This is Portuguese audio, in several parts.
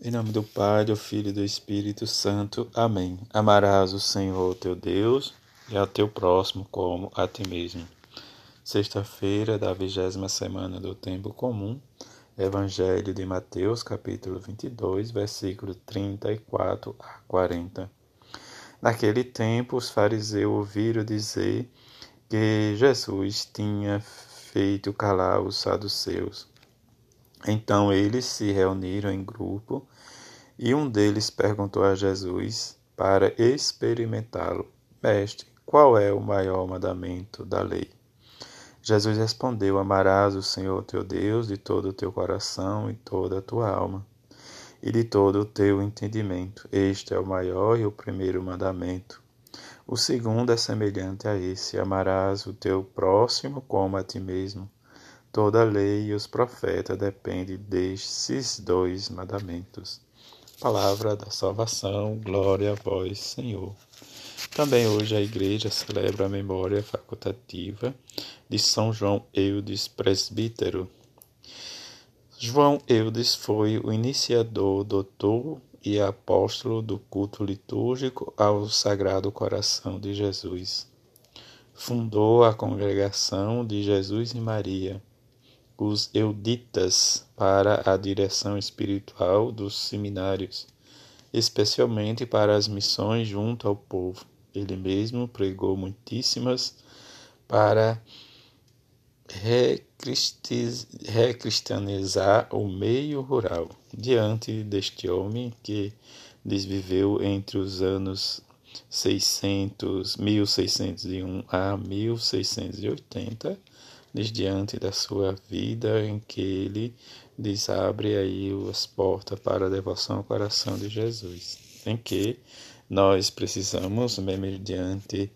Em nome do Pai, do Filho e do Espírito Santo. Amém. Amarás o Senhor teu Deus e ao teu próximo como a ti mesmo. Sexta-feira da vigésima semana do Tempo Comum. Evangelho de Mateus, capítulo 22, versículo 34 a 40. Naquele tempo, os fariseus ouviram dizer que Jesus tinha feito calar os saduceus. Então eles se reuniram em grupo e um deles perguntou a Jesus para experimentá-lo: Mestre, qual é o maior mandamento da lei? Jesus respondeu: Amarás o Senhor teu Deus de todo o teu coração e toda a tua alma e de todo o teu entendimento. Este é o maior e o primeiro mandamento. O segundo é semelhante a esse: Amarás o teu próximo como a ti mesmo. Toda a lei e os profetas dependem destes dois mandamentos. Palavra da salvação, glória a vós, Senhor. Também hoje a igreja celebra a memória facultativa de São João Eudes, presbítero. João Eudes foi o iniciador, doutor e apóstolo do culto litúrgico ao Sagrado Coração de Jesus. Fundou a congregação de Jesus e Maria os euditas para a direção espiritual dos seminários, especialmente para as missões junto ao povo. Ele mesmo pregou muitíssimas para recristianizar o meio rural. Diante deste homem que desviveu entre os anos 600, 1601 a 1680, diante da sua vida em que ele desabre aí as portas para a devoção ao coração de Jesus, em que nós precisamos, mediante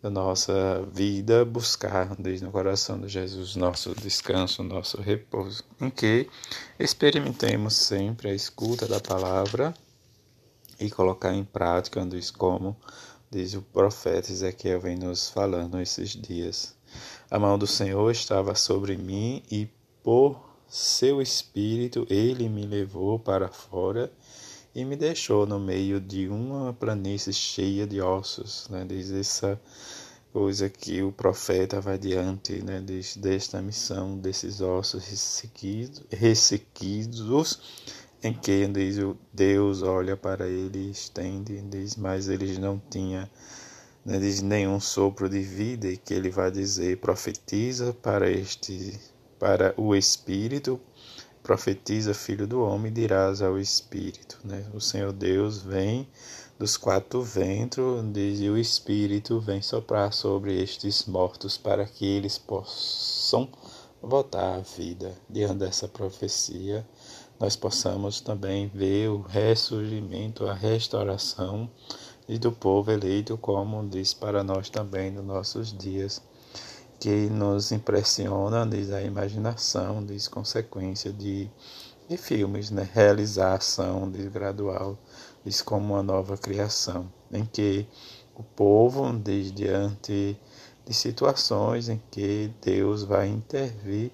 da nossa vida, buscar desde o coração de Jesus nosso descanso, nosso repouso, em que experimentemos sempre a escuta da palavra e colocar em prática, diz como diz o profeta Ezequiel vem nos falando esses dias. A mão do Senhor estava sobre mim e por seu espírito ele me levou para fora e me deixou no meio de uma planície cheia de ossos, né? Diz essa coisa que o profeta vai diante, né? Diz, desta missão desses ossos ressequidos, ressequidos em que diz Deus olha para ele estende, diz, mas eles não tinham né, diz nenhum sopro de vida e que ele vai dizer profetiza para este para o espírito profetiza filho do homem dirás ao espírito né? o Senhor Deus vem dos quatro ventos diz e o espírito vem soprar sobre estes mortos para que eles possam voltar à vida diante dessa profecia nós possamos também ver o ressurgimento a restauração e do povo eleito, como diz para nós também nos nossos dias, que nos impressiona, diz a imaginação, diz consequência de, de filmes, né? realização diz gradual, diz como uma nova criação, em que o povo, diz diante de situações em que Deus vai intervir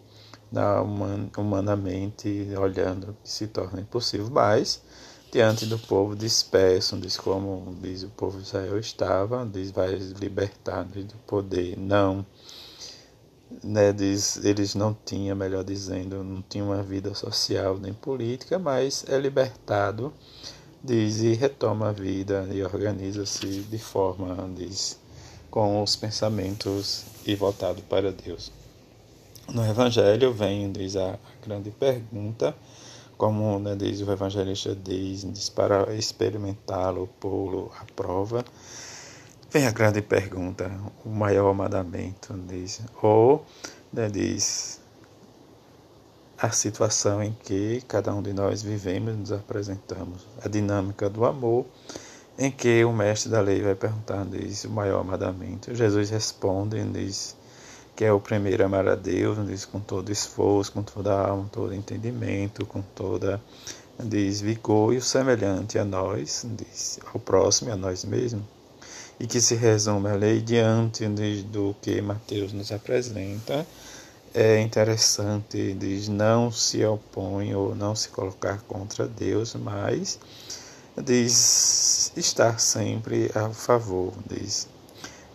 na human, humanamente, olhando que se torna impossível, mas diante do povo disperso, diz como diz o povo de Israel estava, diz vai libertar do poder, não, né, diz eles não tinham, melhor dizendo, não tinham uma vida social nem política, mas é libertado, diz e retoma a vida e organiza-se de forma, diz, com os pensamentos e voltado para Deus. No Evangelho vem, diz a grande pergunta como né, diz o evangelista diz, diz para experimentá-lo, pô-lo à prova. Vem a grande pergunta, o maior mandamento, diz, ou né, diz a situação em que cada um de nós vivemos e nos apresentamos, a dinâmica do amor, em que o mestre da lei vai perguntar, diz, o maior mandamento. Jesus responde, diz, que é o primeiro amar a Deus, diz com todo esforço, com toda alma, todo entendimento, com toda diz vigor e o semelhante a nós, diz ao próximo e a nós mesmos, e que se resume a lei diante diz, do que Mateus nos apresenta, é interessante, diz, não se opõe ou não se colocar contra Deus, mas diz estar sempre a favor, diz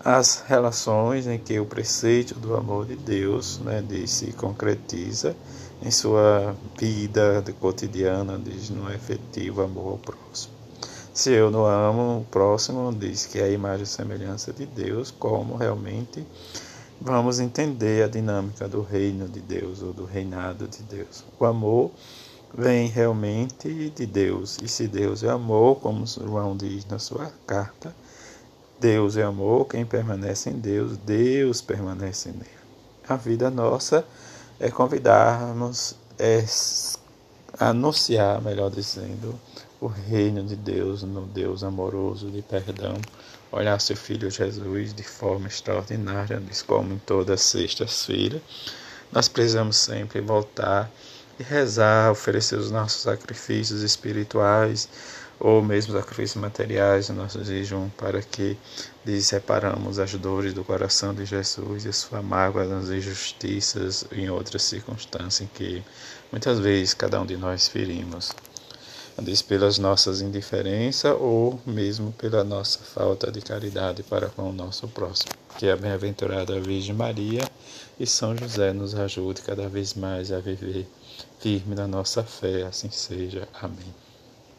as relações em que o preceito do amor de Deus né, diz, se concretiza em sua vida cotidiana, diz no efetivo amor ao próximo. Se eu não amo o próximo, diz que é a imagem e semelhança de Deus, como realmente vamos entender a dinâmica do reino de Deus ou do reinado de Deus. O amor vem realmente de Deus, e se Deus é amor, como João diz na sua carta, Deus é amor, quem permanece em Deus, Deus permanece nele. A vida nossa é convidarmos, é anunciar, melhor dizendo, o reino de Deus no Deus amoroso de perdão. Olhar seu Filho Jesus de forma extraordinária, como em todas as sextas-feiras. Nós precisamos sempre voltar e rezar, oferecer os nossos sacrifícios espirituais ou mesmo sacrifícios materiais no nosso jejum, para que lhes reparamos as dores do coração de Jesus e sua mágoa nas injustiças em outras circunstâncias em que muitas vezes cada um de nós ferimos. Diz pelas nossas indiferenças ou mesmo pela nossa falta de caridade para com o nosso próximo. Que a bem-aventurada Virgem Maria e São José nos ajude cada vez mais a viver firme na nossa fé, assim seja. Amém.